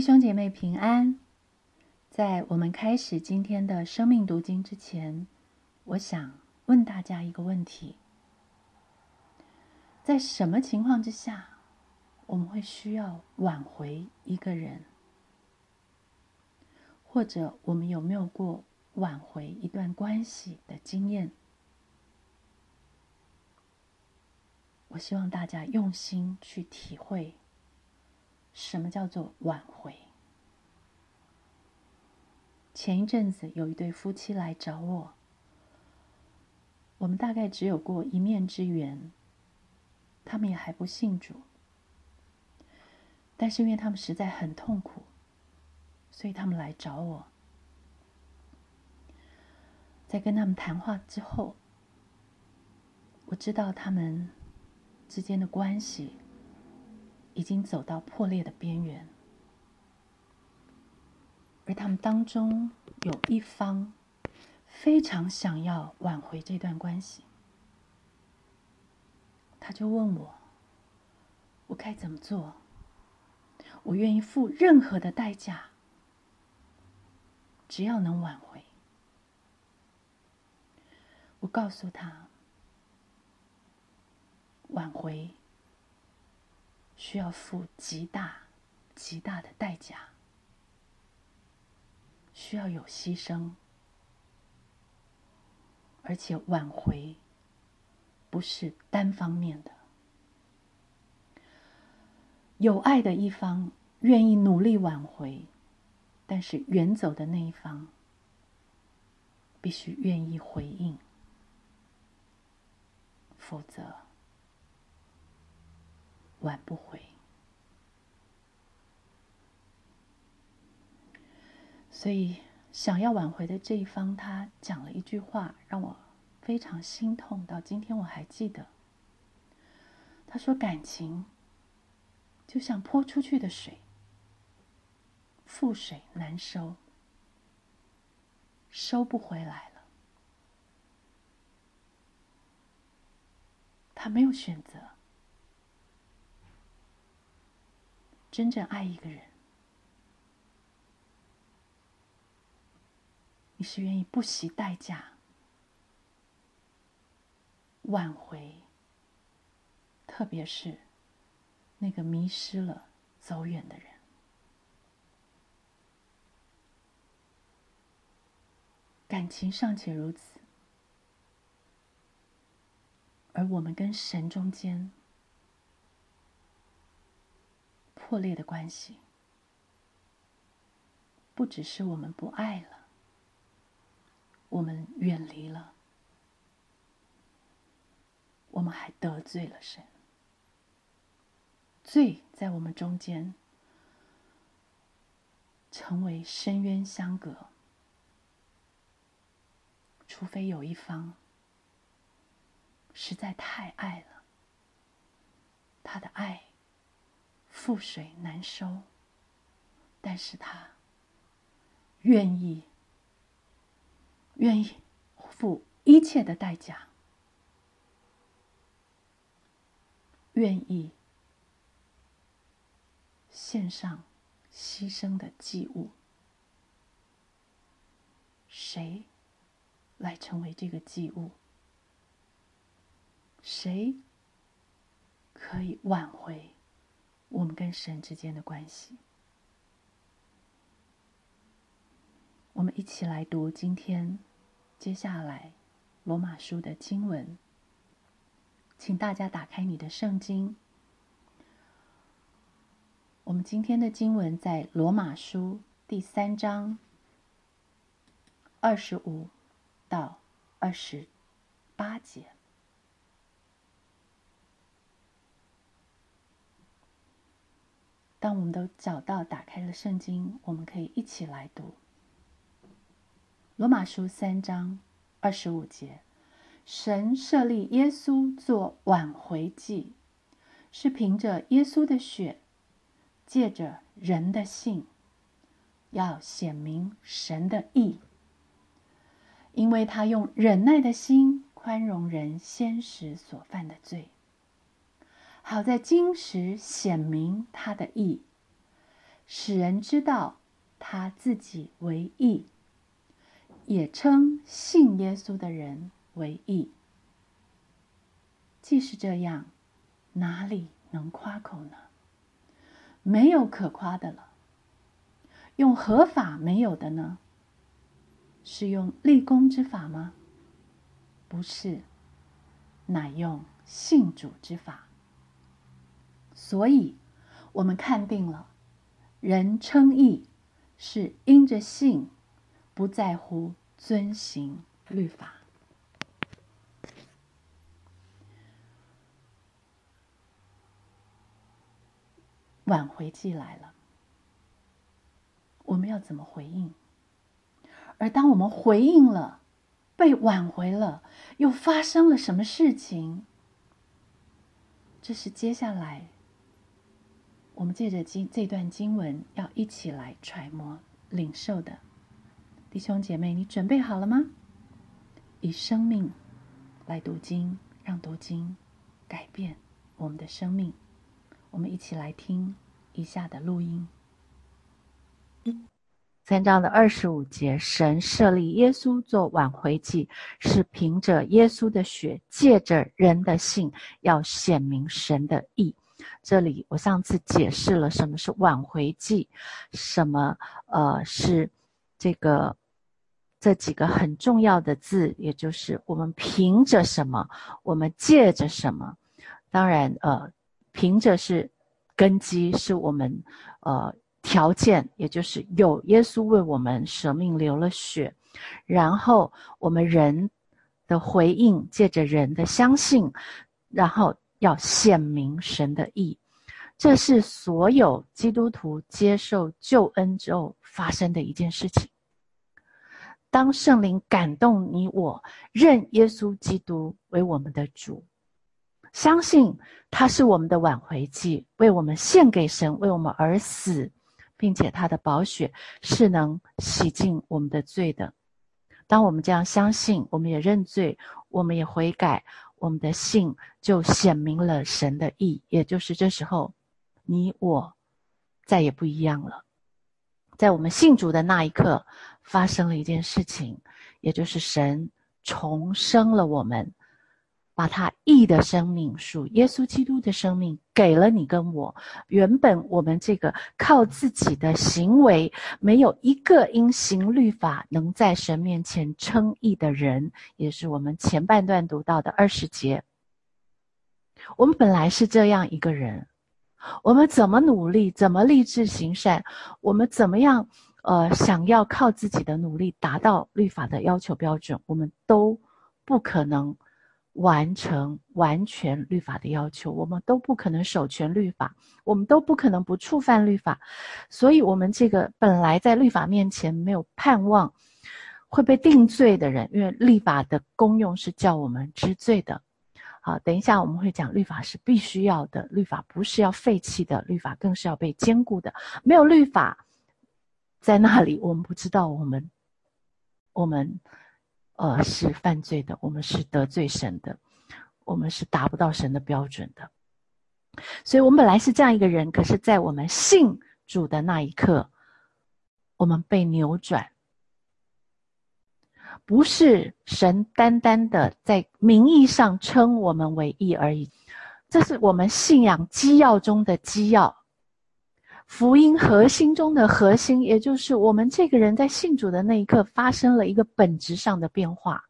弟兄姐妹平安。在我们开始今天的生命读经之前，我想问大家一个问题：在什么情况之下，我们会需要挽回一个人？或者我们有没有过挽回一段关系的经验？我希望大家用心去体会。什么叫做挽回？前一阵子有一对夫妻来找我，我们大概只有过一面之缘，他们也还不信主，但是因为他们实在很痛苦，所以他们来找我。在跟他们谈话之后，我知道他们之间的关系。已经走到破裂的边缘，而他们当中有一方非常想要挽回这段关系，他就问我：“我该怎么做？我愿意付任何的代价，只要能挽回。”我告诉他：“挽回。”需要付极大、极大的代价，需要有牺牲，而且挽回不是单方面的。有爱的一方愿意努力挽回，但是远走的那一方必须愿意回应，否则。挽不回，所以想要挽回的这一方，他讲了一句话，让我非常心痛。到今天我还记得，他说：“感情就像泼出去的水，覆水难收，收不回来了。他没有选择。”真正爱一个人，你是愿意不惜代价挽回，特别是那个迷失了、走远的人。感情尚且如此，而我们跟神中间。破裂的关系，不只是我们不爱了，我们远离了，我们还得罪了神。罪在我们中间，成为深渊相隔。除非有一方实在太爱了，他的爱。覆水难收，但是他愿意，愿意付一切的代价，愿意献上牺牲的祭物。谁来成为这个祭物？谁可以挽回？我们跟神之间的关系，我们一起来读今天接下来罗马书的经文，请大家打开你的圣经。我们今天的经文在罗马书第三章二十五到二十八节。当我们都找到、打开了圣经，我们可以一起来读《罗马书》三章二十五节：“神设立耶稣做挽回祭，是凭着耶稣的血，借着人的信，要显明神的义，因为他用忍耐的心宽容人先时所犯的罪。”好在今时显明他的意，使人知道他自己为义，也称信耶稣的人为义。既是这样，哪里能夸口呢？没有可夸的了。用合法没有的呢？是用立功之法吗？不是，乃用信主之法。所以，我们看定了，人称义是因着信，不在乎遵行律法。挽回季来了。我们要怎么回应？而当我们回应了，被挽回了，又发生了什么事情？这是接下来我们借着经这段经文要一起来揣摩、领受的。弟兄姐妹，你准备好了吗？以生命来读经，让读经改变我们的生命。我们一起来听以下的录音。三章的二十五节，神设立耶稣做挽回祭，是凭着耶稣的血，借着人的信，要显明神的义。这里我上次解释了什么是挽回祭，什么呃是这个这几个很重要的字，也就是我们凭着什么，我们借着什么。当然呃，凭着是根基，是我们呃。条件，也就是有耶稣为我们舍命流了血，然后我们人的回应，借着人的相信，然后要显明神的意，这是所有基督徒接受救恩之后发生的一件事情。当圣灵感动你我，认耶稣基督为我们的主，相信他是我们的挽回祭，为我们献给神，为我们而死。并且他的宝血是能洗净我们的罪的。当我们这样相信，我们也认罪，我们也悔改，我们的信就显明了神的意。也就是这时候，你我再也不一样了。在我们信主的那一刻，发生了一件事情，也就是神重生了我们。把他义的生命属耶稣基督的生命给了你跟我。原本我们这个靠自己的行为，没有一个因行律法能在神面前称义的人，也是我们前半段读到的二十节。我们本来是这样一个人，我们怎么努力，怎么立志行善，我们怎么样，呃，想要靠自己的努力达到律法的要求标准，我们都不可能。完成完全律法的要求，我们都不可能守全律法，我们都不可能不触犯律法，所以，我们这个本来在律法面前没有盼望会被定罪的人，因为律法的功用是叫我们知罪的。好，等一下我们会讲，律法是必须要的，律法不是要废弃的，律法更是要被兼顾的。没有律法在那里，我们不知道我们，我们。呃，是犯罪的，我们是得罪神的，我们是达不到神的标准的。所以，我们本来是这样一个人，可是，在我们信主的那一刻，我们被扭转，不是神单单的在名义上称我们为义而已，这是我们信仰基要中的基要。福音核心中的核心，也就是我们这个人在信主的那一刻，发生了一个本质上的变化。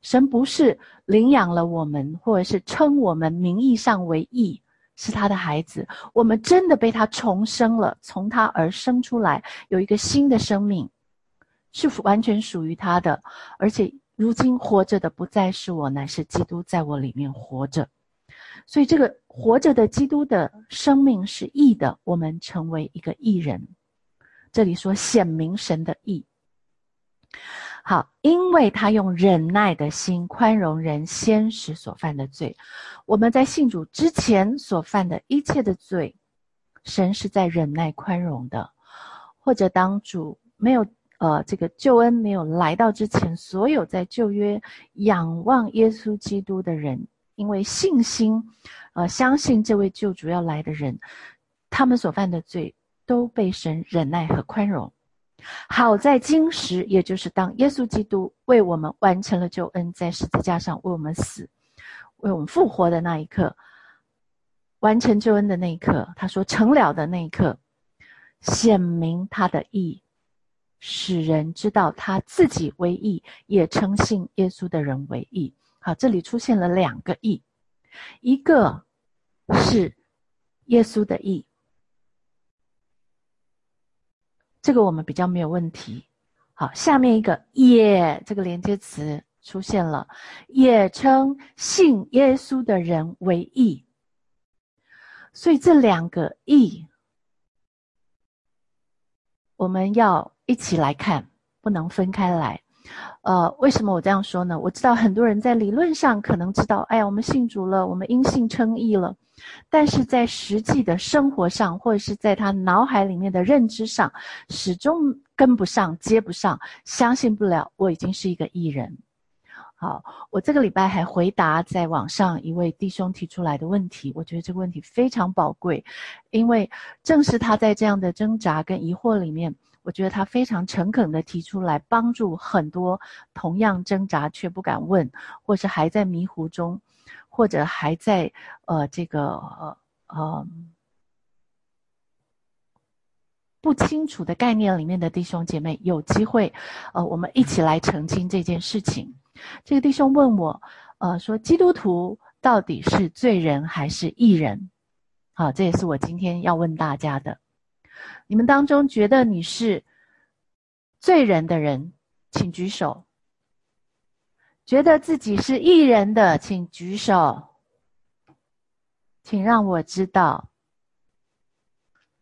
神不是领养了我们，或者是称我们名义上为义，是他的孩子。我们真的被他重生了，从他而生出来，有一个新的生命，是完全属于他的。而且如今活着的不再是我，乃是基督在我里面活着。所以，这个活着的基督的生命是义的，我们成为一个义人。这里说显明神的义。好，因为他用忍耐的心宽容人先时所犯的罪，我们在信主之前所犯的一切的罪，神是在忍耐宽容的。或者当主没有呃这个救恩没有来到之前，所有在旧约仰望耶稣基督的人。因为信心，呃，相信这位救主要来的人，他们所犯的罪，都被神忍耐和宽容。好在今时，也就是当耶稣基督为我们完成了救恩，在十字架上为我们死、为我们复活的那一刻，完成救恩的那一刻，他说成了的那一刻，显明他的义，使人知道他自己为义，也称信耶稣的人为义。好，这里出现了两个义，一个是耶稣的义。这个我们比较没有问题。好，下面一个“也”这个连接词出现了，也称信耶稣的人为义。所以这两个“义”，我们要一起来看，不能分开来。呃，为什么我这样说呢？我知道很多人在理论上可能知道，哎呀，我们信主了，我们因信称义了。但是在实际的生活上，或者是在他脑海里面的认知上，始终跟不上、接不上，相信不了我已经是一个艺人。好，我这个礼拜还回答在网上一位弟兄提出来的问题，我觉得这个问题非常宝贵，因为正是他在这样的挣扎跟疑惑里面，我觉得他非常诚恳的提出来，帮助很多同样挣扎却不敢问，或是还在迷糊中。或者还在呃这个呃呃不清楚的概念里面的弟兄姐妹，有机会呃我们一起来澄清这件事情。这个弟兄问我，呃说基督徒到底是罪人还是义人？好，这也是我今天要问大家的。你们当中觉得你是罪人的人，请举手。觉得自己是艺人的，请举手，请让我知道。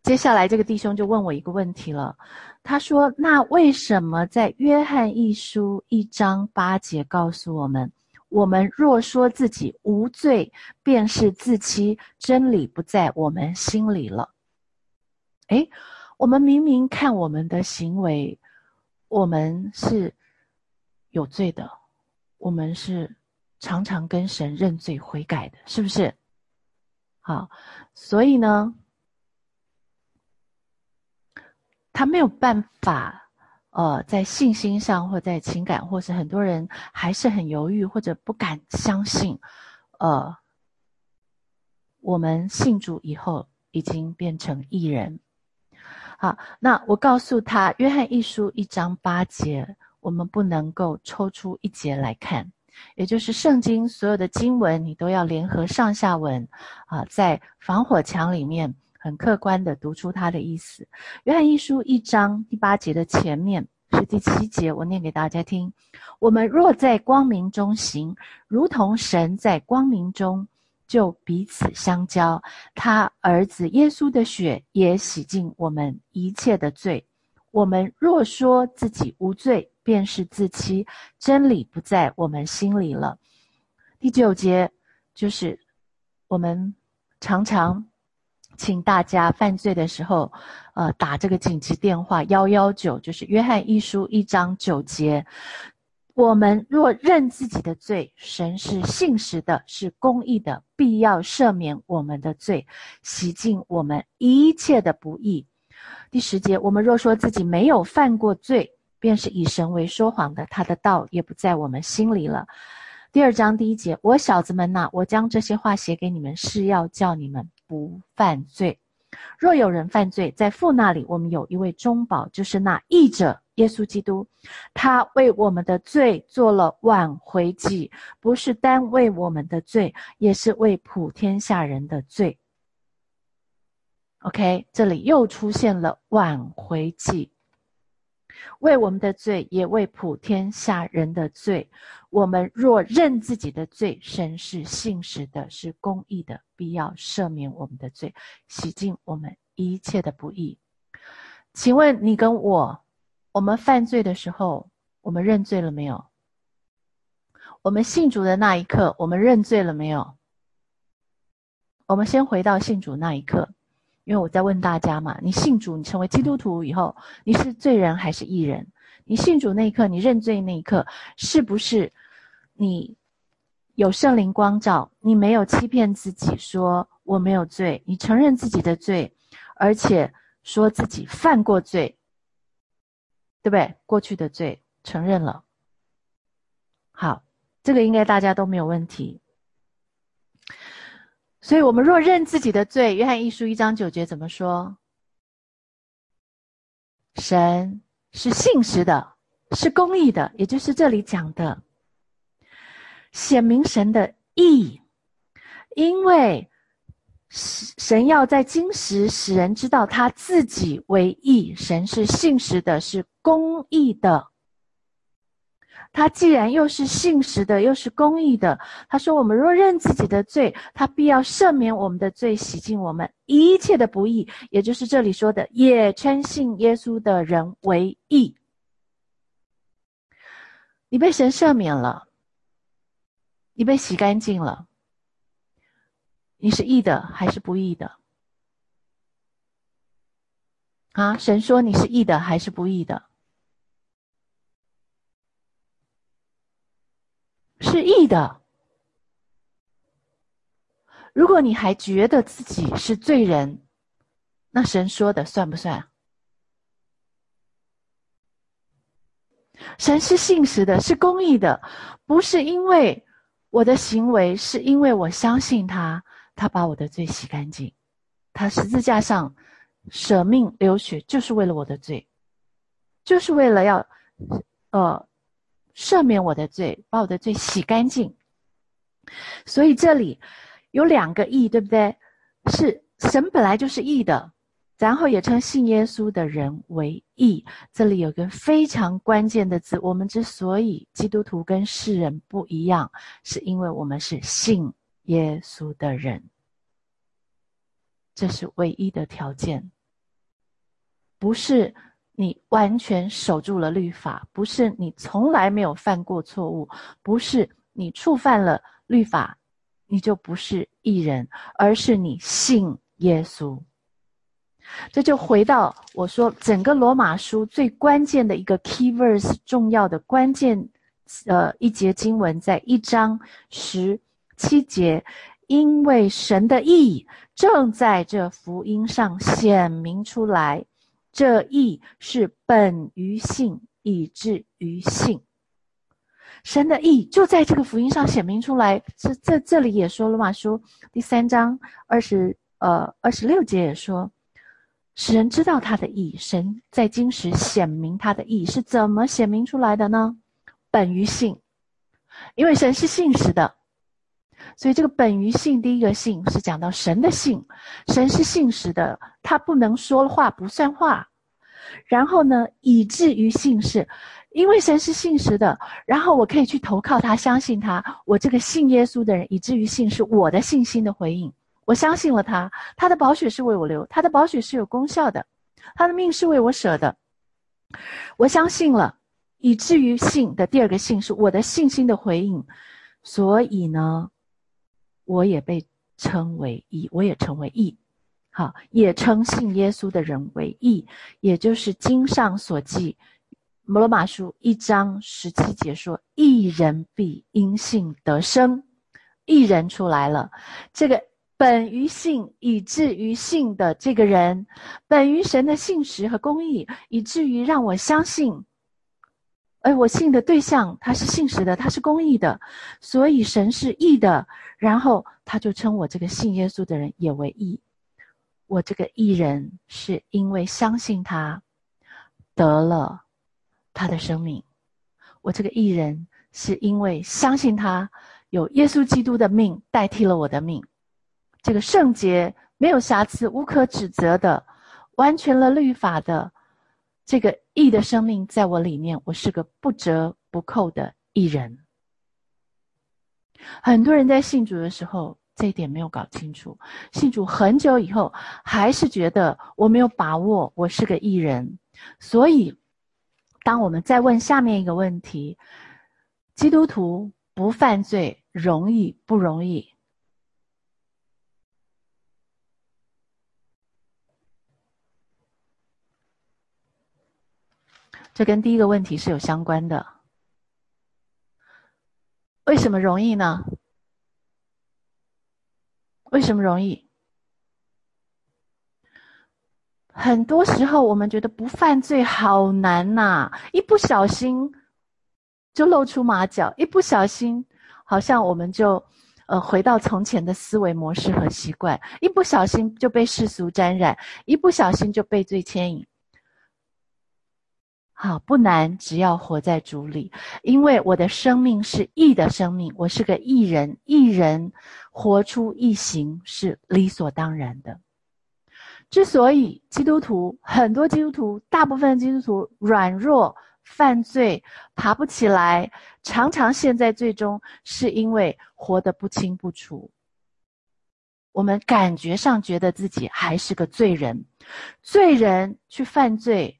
接下来，这个弟兄就问我一个问题了。他说：“那为什么在约翰一书一章八节告诉我们，我们若说自己无罪，便是自欺，真理不在我们心里了？”诶，我们明明看我们的行为，我们是有罪的。我们是常常跟神认罪悔改的，是不是？好，所以呢，他没有办法，呃，在信心上或在情感，或是很多人还是很犹豫或者不敢相信，呃，我们信主以后已经变成异人。好，那我告诉他，《约翰一书》一章八节。我们不能够抽出一节来看，也就是圣经所有的经文，你都要联合上下文，啊，在防火墙里面很客观的读出它的意思。约翰一书一章第八节的前面是第七节，我念给大家听：我们若在光明中行，如同神在光明中，就彼此相交。他儿子耶稣的血也洗净我们一切的罪。我们若说自己无罪，便是自欺，真理不在我们心里了。第九节就是我们常常请大家犯罪的时候，呃，打这个紧急电话幺幺九，就是约翰一书一章九节。我们若认自己的罪，神是信实的，是公义的，必要赦免我们的罪，洗净我们一切的不义。第十节，我们若说自己没有犯过罪，便是以神为说谎的，他的道也不在我们心里了。第二章第一节，我小子们呐，我将这些话写给你们，是要叫你们不犯罪。若有人犯罪，在父那里，我们有一位中保，就是那义者耶稣基督，他为我们的罪做了挽回祭，不是单为我们的罪，也是为普天下人的罪。OK，这里又出现了挽回祭。为我们的罪，也为普天下人的罪。我们若认自己的罪，神是信实的，是公义的，必要赦免我们的罪，洗净我们一切的不义。请问你跟我，我们犯罪的时候，我们认罪了没有？我们信主的那一刻，我们认罪了没有？我们先回到信主那一刻。因为我在问大家嘛，你信主，你成为基督徒以后，你是罪人还是义人？你信主那一刻，你认罪那一刻，是不是你有圣灵光照？你没有欺骗自己，说我没有罪，你承认自己的罪，而且说自己犯过罪，对不对？过去的罪承认了。好，这个应该大家都没有问题。所以，我们若认自己的罪，约翰一书一章九节怎么说？神是信实的，是公义的，也就是这里讲的，显明神的义，因为神要在今时使人知道他自己为义，神是信实的，是公义的。他既然又是信实的，又是公义的，他说：“我们若认自己的罪，他必要赦免我们的罪，洗净我们一切的不义。”也就是这里说的，也称信耶稣的人为义。你被神赦免了，你被洗干净了，你是义的还是不义的？啊，神说你是义的还是不义的？是义的。如果你还觉得自己是罪人，那神说的算不算？神是信实的，是公义的，不是因为我的行为，是因为我相信他，他把我的罪洗干净，他十字架上舍命流血，就是为了我的罪，就是为了要，呃。赦免我的罪，把我的罪洗干净。所以这里有两个义，对不对？是神本来就是义的，然后也称信耶稣的人为义。这里有个非常关键的字，我们之所以基督徒跟世人不一样，是因为我们是信耶稣的人，这是唯一的条件，不是。你完全守住了律法，不是你从来没有犯过错误，不是你触犯了律法，你就不是艺人，而是你信耶稣。这就回到我说整个罗马书最关键的一个 key verse，重要的关键，呃，一节经文在一章十七节，因为神的意正在这福音上显明出来。这意是本于性，以至于性。神的意就在这个福音上显明出来。这这这里也说了嘛书第三章二十呃二十六节也说，使人知道他的意。神在今时显明他的意是怎么显明出来的呢？本于性，因为神是信实的。所以，这个本于性，第一个性是讲到神的性，神是信实的，他不能说话不算话。然后呢，以至于信是，因为神是信实的，然后我可以去投靠他，相信他。我这个信耶稣的人，以至于信是我的信心的回应。我相信了他，他的宝血是为我流，他的宝血是有功效的，他的命是为我舍的。我相信了，以至于信的第二个信是我的信心的回应。所以呢。我也被称为义，我也成为义，好，也称信耶稣的人为义，也就是经上所记，摩罗马书一章十七节说：“一人必因信得生。”一人出来了，这个本于信以至于信的这个人，本于神的信实和公义，以至于让我相信。而我信的对象，他是信实的，他是公义的，所以神是义的。然后他就称我这个信耶稣的人也为义。我这个义人是因为相信他，得了他的生命。我这个义人是因为相信他有耶稣基督的命代替了我的命。这个圣洁、没有瑕疵、无可指责的、完全了律法的。这个义的生命在我里面，我是个不折不扣的义人。很多人在信主的时候，这一点没有搞清楚。信主很久以后，还是觉得我没有把握，我是个义人。所以，当我们再问下面一个问题：基督徒不犯罪容易不容易？这跟第一个问题是有相关的。为什么容易呢？为什么容易？很多时候我们觉得不犯罪好难呐，一不小心就露出马脚，一不小心好像我们就呃回到从前的思维模式和习惯，一不小心就被世俗沾染，一不小心就被罪牵引。好，不难，只要活在主里，因为我的生命是义的生命，我是个义人，义人活出义行是理所当然的。之所以基督徒很多基督徒，大部分基督徒软弱、犯罪、爬不起来，常常陷在最终，是因为活得不清不楚。我们感觉上觉得自己还是个罪人，罪人去犯罪。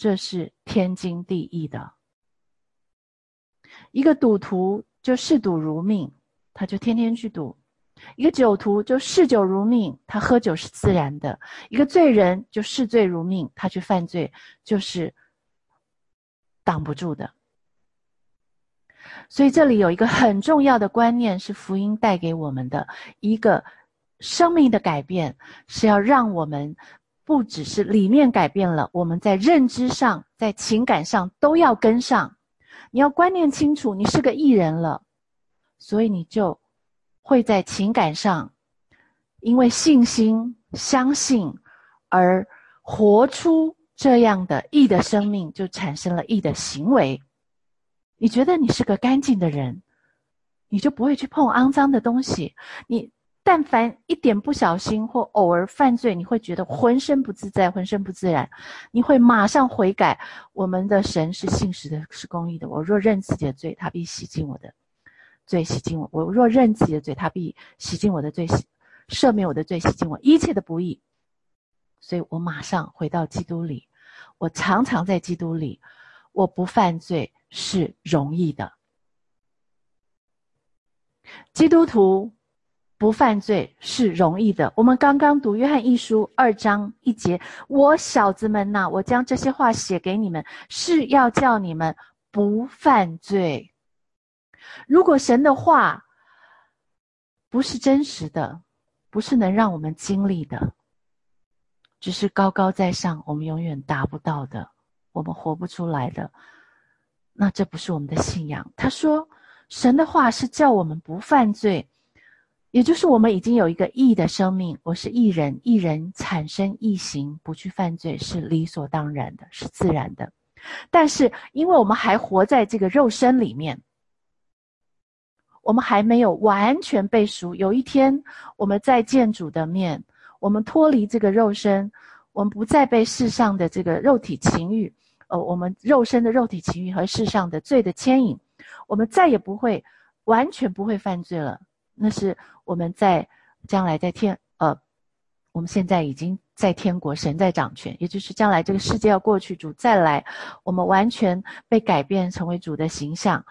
这是天经地义的。一个赌徒就嗜赌如命，他就天天去赌；一个酒徒就嗜酒如命，他喝酒是自然的；一个罪人就嗜罪如命，他去犯罪就是挡不住的。所以这里有一个很重要的观念，是福音带给我们的一个生命的改变，是要让我们。不只是里面改变了，我们在认知上、在情感上都要跟上。你要观念清楚，你是个艺人了，所以你就会在情感上，因为信心、相信而活出这样的义的生命，就产生了义的行为。你觉得你是个干净的人，你就不会去碰肮脏的东西。你。但凡一点不小心或偶尔犯罪，你会觉得浑身不自在，浑身不自然，你会马上悔改。我们的神是信实的，是公义的。我若认自己的罪，他必洗净我的罪，洗净我；我若认自己的罪，他必洗净我的罪，洗赦免我的罪，洗净我一切的不义。所以我马上回到基督里，我常常在基督里，我不犯罪是容易的。基督徒。不犯罪是容易的。我们刚刚读约翰一书二章一节：“我小子们呐，我将这些话写给你们，是要叫你们不犯罪。”如果神的话不是真实的，不是能让我们经历的，只是高高在上，我们永远达不到的，我们活不出来的，那这不是我们的信仰。他说：“神的话是叫我们不犯罪。”也就是我们已经有一个义的生命，我是义人，义人产生义行，不去犯罪是理所当然的，是自然的。但是，因为我们还活在这个肉身里面，我们还没有完全被赎。有一天，我们在见主的面，我们脱离这个肉身，我们不再被世上的这个肉体情欲，呃，我们肉身的肉体情欲和世上的罪的牵引，我们再也不会完全不会犯罪了。那是我们在将来在天呃，我们现在已经在天国，神在掌权，也就是将来这个世界要过去，主再来，我们完全被改变成为主的形象，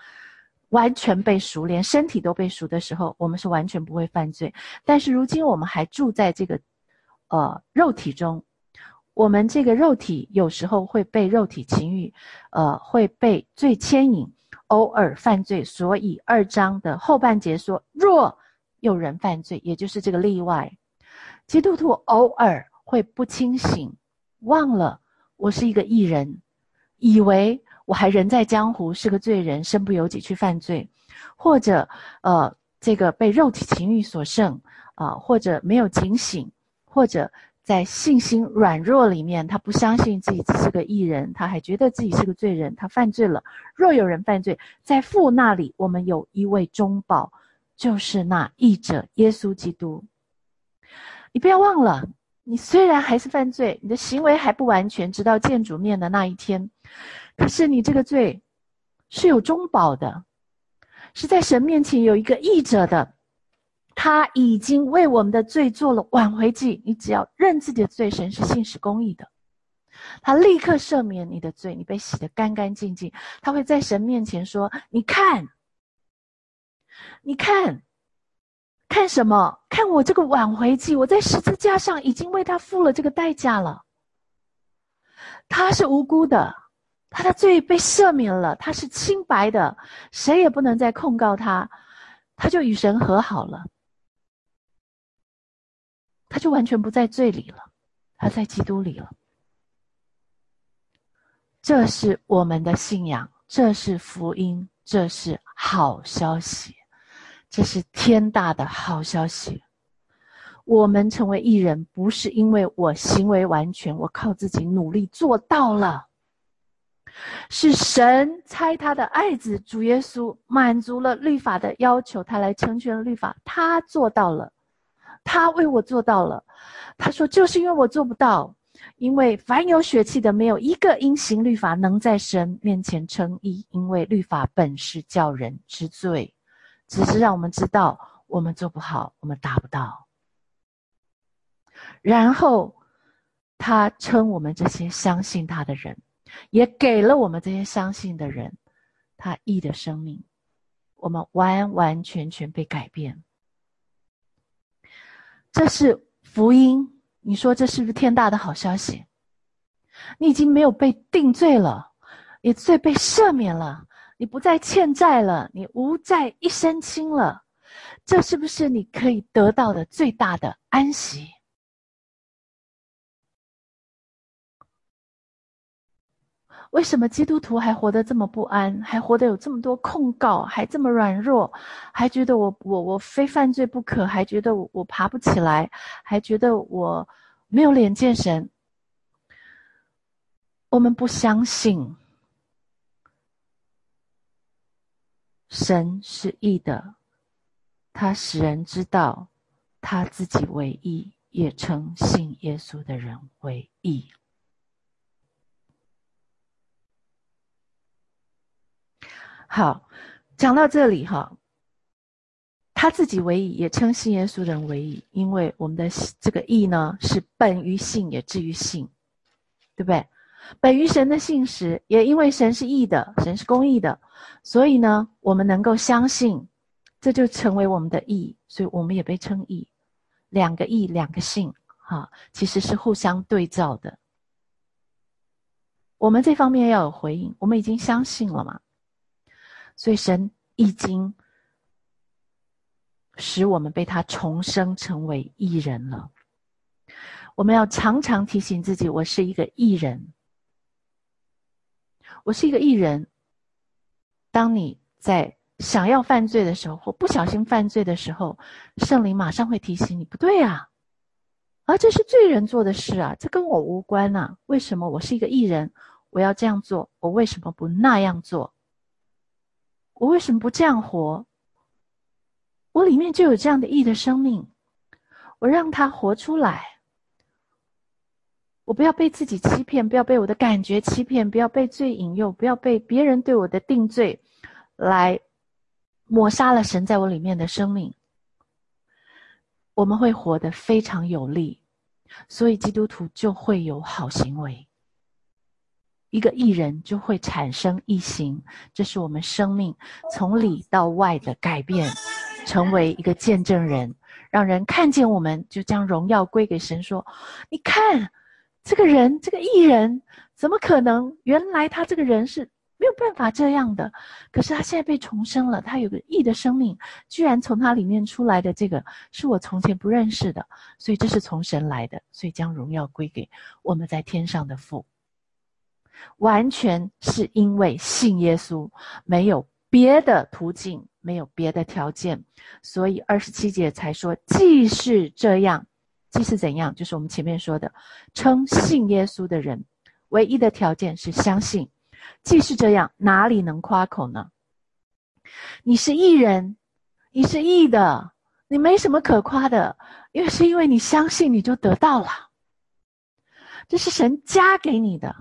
完全被赎，连身体都被赎的时候，我们是完全不会犯罪。但是如今我们还住在这个呃肉体中，我们这个肉体有时候会被肉体情欲，呃会被罪牵引。偶尔犯罪，所以二章的后半节说：若有人犯罪，也就是这个例外。基督徒偶尔会不清醒，忘了我是一个艺人，以为我还人在江湖，是个罪人，身不由己去犯罪，或者呃，这个被肉体情欲所胜啊，或者没有警醒，或者。在信心软弱里面，他不相信自己只是个艺人，他还觉得自己是个罪人，他犯罪了。若有人犯罪，在父那里，我们有一位中保，就是那义者耶稣基督。你不要忘了，你虽然还是犯罪，你的行为还不完全，直到见主面的那一天，可是你这个罪是有中保的，是在神面前有一个义者的。他已经为我们的罪做了挽回祭，你只要认自己的罪，神是信实公义的，他立刻赦免你的罪，你被洗得干干净净。他会在神面前说：“你看，你看，看什么？看我这个挽回祭，我在十字架上已经为他付了这个代价了。他是无辜的，他的罪被赦免了，他是清白的，谁也不能再控告他，他就与神和好了。”他就完全不在罪里了，他在基督里了。这是我们的信仰，这是福音，这是好消息，这是天大的好消息。我们成为艺人，不是因为我行为完全，我靠自己努力做到了，是神差他的爱子主耶稣满足了律法的要求，他来成全了律法，他做到了，他为我做到了。他说，就是因为我做不到。因为凡有血气的，没有一个因行律法能在神面前称义。因为律法本是叫人知罪，只是让我们知道我们做不好，我们达不到。然后他称我们这些相信他的人，也给了我们这些相信的人他义的生命，我们完完全全被改变。这是福音。你说这是不是天大的好消息？你已经没有被定罪了，你罪被赦免了，你不再欠债了，你无债一身轻了，这是不是你可以得到的最大的安息？为什么基督徒还活得这么不安，还活得有这么多控告，还这么软弱，还觉得我我我非犯罪不可，还觉得我我爬不起来，还觉得我没有脸见神？我们不相信神是义的，他使人知道他自己为义，也称信耶稣的人为义。好，讲到这里哈，他自己为义，也称信耶稣人为义，因为我们的这个义呢，是本于信，也至于信，对不对？本于神的信实，也因为神是义的，神是公义的，所以呢，我们能够相信，这就成为我们的义，所以我们也被称义。两个义，两个信，哈，其实是互相对照的。我们这方面要有回应，我们已经相信了嘛？所以神已经使我们被他重生成为艺人了。我们要常常提醒自己：我是一个艺人，我是一个艺人。当你在想要犯罪的时候，或不小心犯罪的时候，圣灵马上会提醒你：不对啊，啊，这是罪人做的事啊，这跟我无关呐。为什么我是一个艺人，我要这样做？我为什么不那样做？我为什么不这样活？我里面就有这样的义的生命，我让他活出来。我不要被自己欺骗，不要被我的感觉欺骗，不要被罪引诱，不要被别人对我的定罪来抹杀了神在我里面的生命。我们会活得非常有力，所以基督徒就会有好行为。一个艺人就会产生异形，这是我们生命从里到外的改变，成为一个见证人，让人看见我们，就将荣耀归给神。说：“你看，这个人，这个艺人，怎么可能？原来他这个人是没有办法这样的。可是他现在被重生了，他有个义的生命，居然从他里面出来的这个，是我从前不认识的。所以这是从神来的，所以将荣耀归给我们在天上的父。”完全是因为信耶稣，没有别的途径，没有别的条件，所以二十七节才说，既是这样，既是怎样，就是我们前面说的，称信耶稣的人，唯一的条件是相信。既是这样，哪里能夸口呢？你是义人，你是义的，你没什么可夸的，因为是因为你相信，你就得到了，这是神加给你的。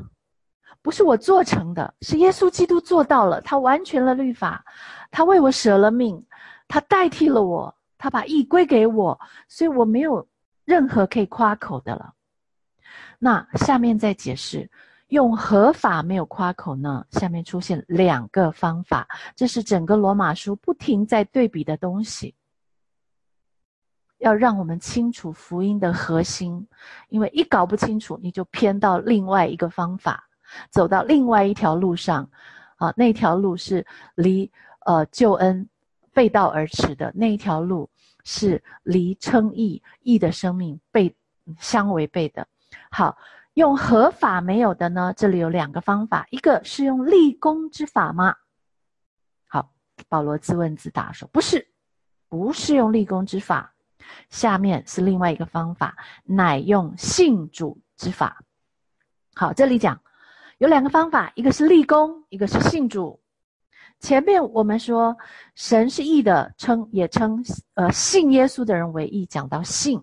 不是我做成的，是耶稣基督做到了。他完全了律法，他为我舍了命，他代替了我，他把义归给我，所以我没有任何可以夸口的了。那下面再解释，用合法没有夸口呢？下面出现两个方法，这是整个罗马书不停在对比的东西，要让我们清楚福音的核心，因为一搞不清楚，你就偏到另外一个方法。走到另外一条路上，啊，那条路是离呃救恩背道而驰的，那一条路是离称义义的生命背相违背的。好，用合法没有的呢？这里有两个方法，一个是用立功之法吗？好，保罗自问自答说：“不是，不是用立功之法。”下面是另外一个方法，乃用信主之法。好，这里讲有两个方法，一个是立功，一个是信主。前面我们说神是义的，称也称呃信耶稣的人为义，讲到信。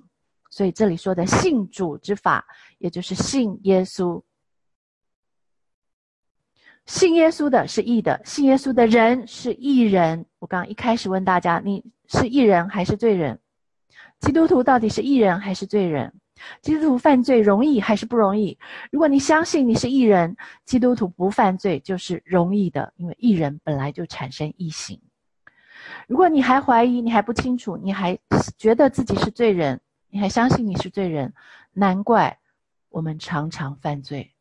所以这里说的信主之法，也就是信耶稣。信耶稣的是义的，信耶稣的人是义人。我刚一开始问大家，你是义人还是罪人？基督徒到底是义人还是罪人？基督徒犯罪容易还是不容易？如果你相信你是异人，基督徒不犯罪就是容易的，因为异人本来就产生异行。如果你还怀疑，你还不清楚，你还觉得自己是罪人。你还相信你是罪人，难怪我们常常犯罪。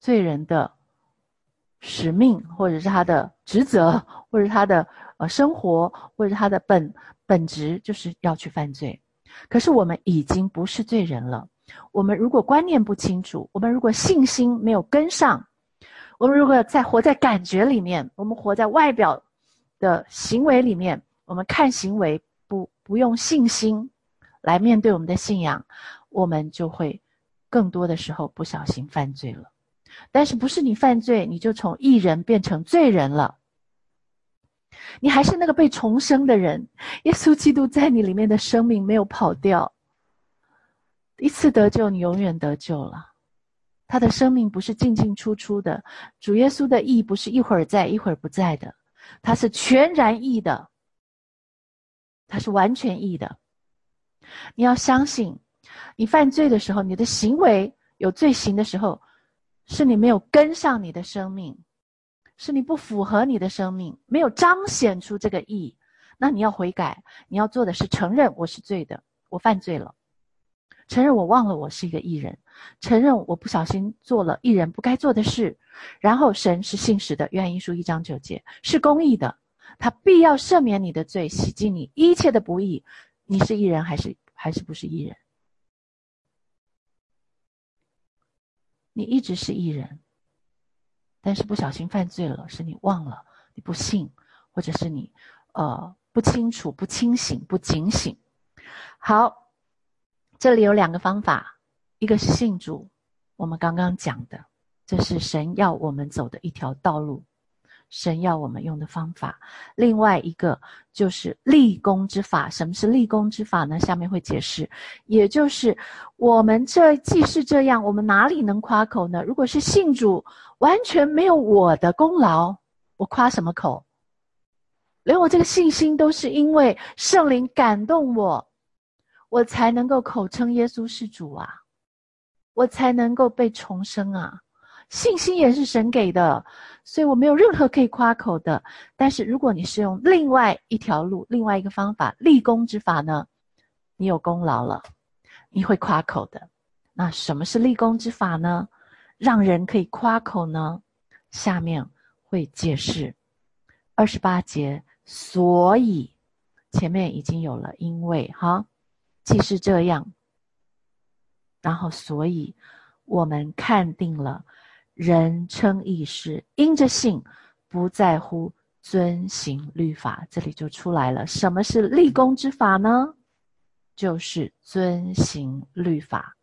罪人的使命，或者是他的职责，或者他的呃生活，或者他的本本质，就是要去犯罪。可是我们已经不是罪人了。我们如果观念不清楚，我们如果信心没有跟上，我们如果在活在感觉里面，我们活在外表的行为里面，我们看行为。不不用信心来面对我们的信仰，我们就会更多的时候不小心犯罪了。但是不是你犯罪，你就从义人变成罪人了？你还是那个被重生的人，耶稣基督在你里面的生命没有跑掉。一次得救，你永远得救了。他的生命不是进进出出的，主耶稣的义不是一会儿在一会儿不在的，他是全然义的。他是完全义的。你要相信，你犯罪的时候，你的行为有罪行的时候，是你没有跟上你的生命，是你不符合你的生命，没有彰显出这个义。那你要悔改，你要做的是承认我是罪的，我犯罪了，承认我忘了我是一个艺人，承认我不小心做了艺人不该做的事。然后神是信实的，约翰一书一章九节是公义的。他必要赦免你的罪，洗净你一切的不义。你是艺人还是还是不是艺人？你一直是艺人，但是不小心犯罪了，是你忘了，你不信，或者是你呃不清楚、不清醒、不警醒。好，这里有两个方法，一个是信主，我们刚刚讲的，这是神要我们走的一条道路。神要我们用的方法，另外一个就是立功之法。什么是立功之法呢？下面会解释。也就是我们这既是这样，我们哪里能夸口呢？如果是信主，完全没有我的功劳，我夸什么口？连我这个信心都是因为圣灵感动我，我才能够口称耶稣是主啊，我才能够被重生啊。信心也是神给的，所以我没有任何可以夸口的。但是如果你是用另外一条路、另外一个方法立功之法呢？你有功劳了，你会夸口的。那什么是立功之法呢？让人可以夸口呢？下面会解释二十八节。所以前面已经有了，因为哈，既是这样，然后所以我们看定了。人称义是因着信，不在乎遵行律法。这里就出来了，什么是立功之法呢？就是遵行律法，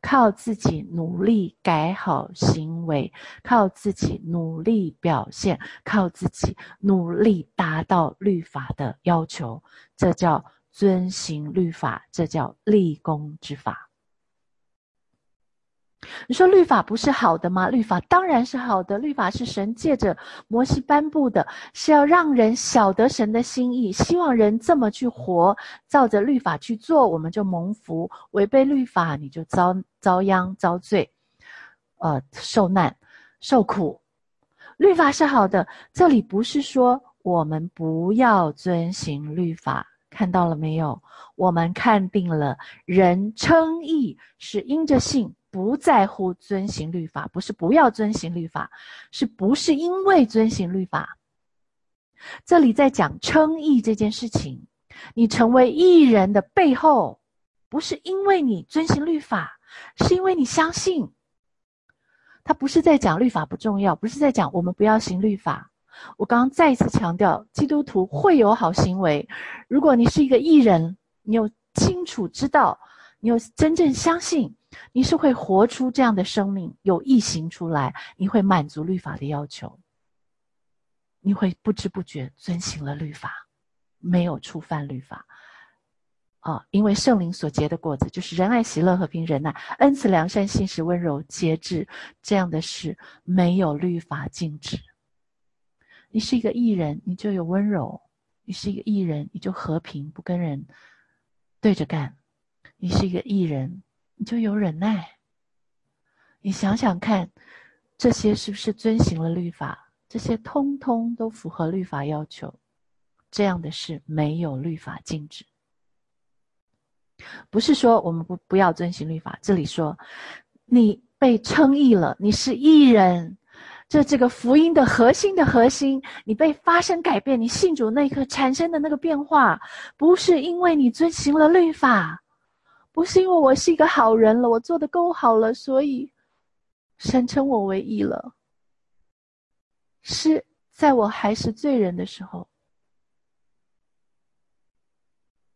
靠自己努力改好行为，靠自己努力表现，靠自己努力达到律法的要求，这叫遵行律法，这叫立功之法。你说律法不是好的吗？律法当然是好的。律法是神借着摩西颁布的，是要让人晓得神的心意，希望人这么去活，照着律法去做，我们就蒙福；违背律法，你就遭遭殃、遭罪，呃，受难、受苦。律法是好的，这里不是说我们不要遵行律法，看到了没有？我们看定了，人称义是因着信。不在乎遵行律法，不是不要遵行律法，是不是因为遵行律法？这里在讲称义这件事情，你成为义人的背后不是因为你遵行律法，是因为你相信。他不是在讲律法不重要，不是在讲我们不要行律法。我刚刚再一次强调，基督徒会有好行为。如果你是一个艺人，你有清楚知道，你有真正相信，你是会活出这样的生命，有意行出来，你会满足律法的要求，你会不知不觉遵行了律法，没有触犯律法。啊，因为圣灵所结的果子就是仁爱、喜乐、和平、忍耐、恩慈、良善、信实、温柔、节制，这样的事没有律法禁止。你是一个艺人，你就有温柔；你是一个艺人，你就和平，不跟人对着干；你是一个艺人，你就有忍耐。你想想看，这些是不是遵行了律法？这些通通都符合律法要求，这样的事没有律法禁止。不是说我们不不要遵行律法，这里说你被称义了，你是义人，这这个福音的核心的核心，你被发生改变，你信主那一刻产生的那个变化，不是因为你遵行了律法，不是因为我是一个好人了，我做的够好了，所以神称我为义了，是在我还是罪人的时候。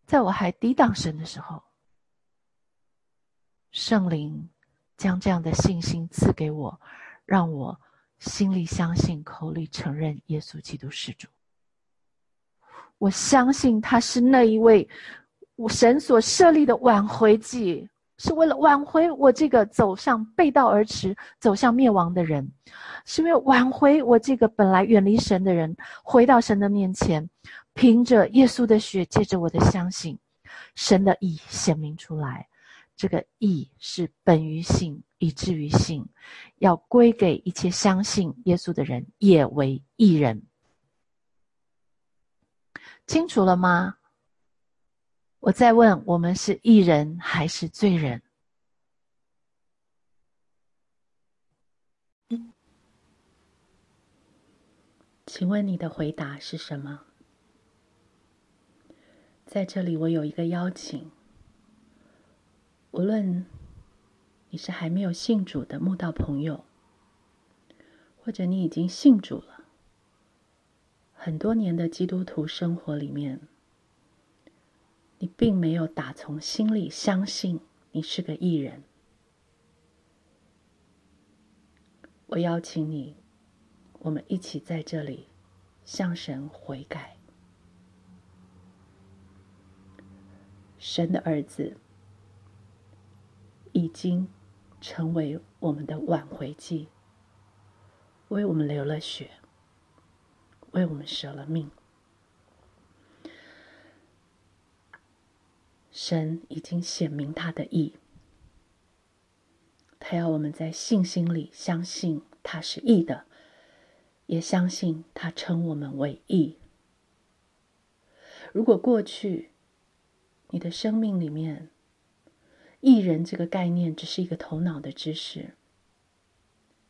在我还抵挡神的时候，圣灵将这样的信心赐给我，让我心里相信，口里承认耶稣基督是主。我相信他是那一位我神所设立的挽回祭，是为了挽回我这个走向背道而驰、走向灭亡的人，是为了挽回我这个本来远离神的人回到神的面前。凭着耶稣的血，借着我的相信，神的义显明出来。这个义是本于信，以至于信，要归给一切相信耶稣的人，也为义人。清楚了吗？我再问：我们是义人还是罪人？请问你的回答是什么？在这里，我有一个邀请。无论你是还没有信主的慕道朋友，或者你已经信主了，很多年的基督徒生活里面，你并没有打从心里相信你是个艺人。我邀请你，我们一起在这里向神悔改。神的儿子已经成为我们的挽回祭，为我们流了血，为我们舍了命。神已经显明他的意，他要我们在信心里相信他是义的，也相信他称我们为义。如果过去，你的生命里面，艺人这个概念只是一个头脑的知识，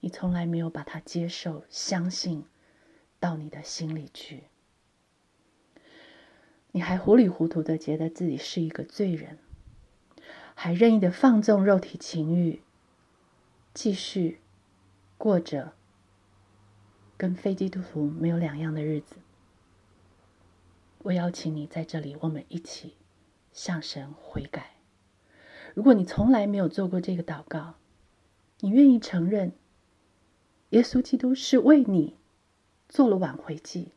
你从来没有把它接受、相信到你的心里去，你还糊里糊涂的觉得自己是一个罪人，还任意的放纵肉体情欲，继续过着跟非基督徒没有两样的日子。我邀请你在这里，我们一起。向神悔改。如果你从来没有做过这个祷告，你愿意承认耶稣基督是为你做了挽回祭，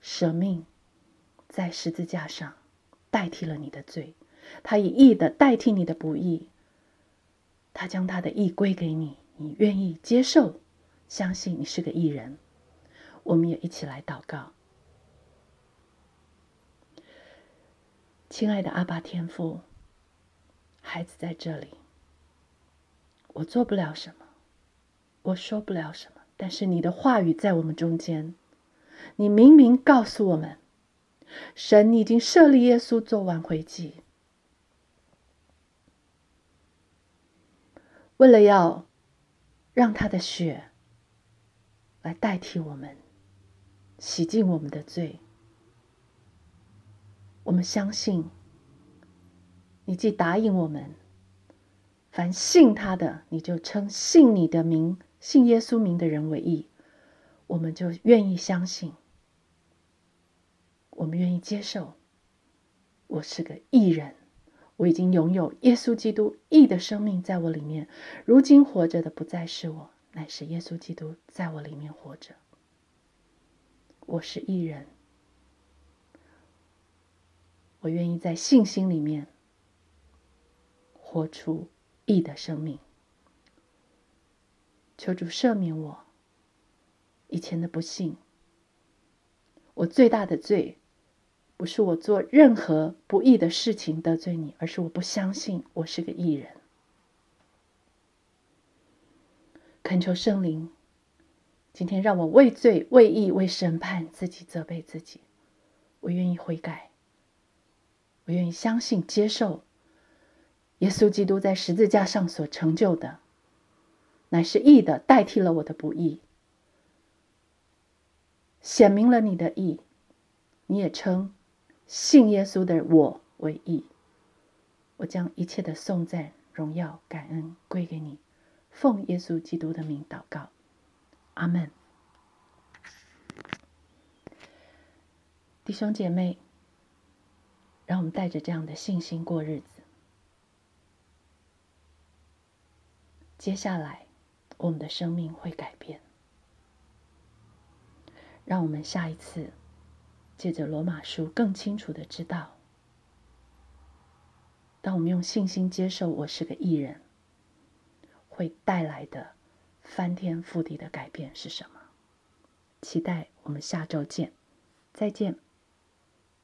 舍命在十字架上代替了你的罪，他以义的代替你的不义，他将他的义归给你，你愿意接受，相信你是个义人，我们也一起来祷告。亲爱的阿爸天父，孩子在这里，我做不了什么，我说不了什么，但是你的话语在我们中间，你明明告诉我们，神已经设立耶稣做挽回祭，为了要让他的血来代替我们，洗净我们的罪。我们相信你既答应我们，凡信他的，你就称信你的名、信耶稣名的人为义，我们就愿意相信，我们愿意接受。我是个义人，我已经拥有耶稣基督义的生命在我里面。如今活着的不再是我，乃是耶稣基督在我里面活着。我是义人，我愿意在信心里面活出义的生命。求主赦免我以前的不幸，我最大的罪。不是我做任何不义的事情得罪你，而是我不相信我是个义人。恳求圣灵，今天让我为罪、为义、为审判自己责备自己。我愿意悔改，我愿意相信、接受耶稣基督在十字架上所成就的，乃是义的，代替了我的不义，显明了你的义。你也称。信耶稣的我为义，我将一切的颂赞、荣耀、感恩归给你，奉耶稣基督的名祷告，阿门。弟兄姐妹，让我们带着这样的信心过日子。接下来，我们的生命会改变。让我们下一次。借着罗马书，更清楚的知道，当我们用信心接受我是个艺人，会带来的翻天覆地的改变是什么？期待我们下周见，再见。